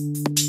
You.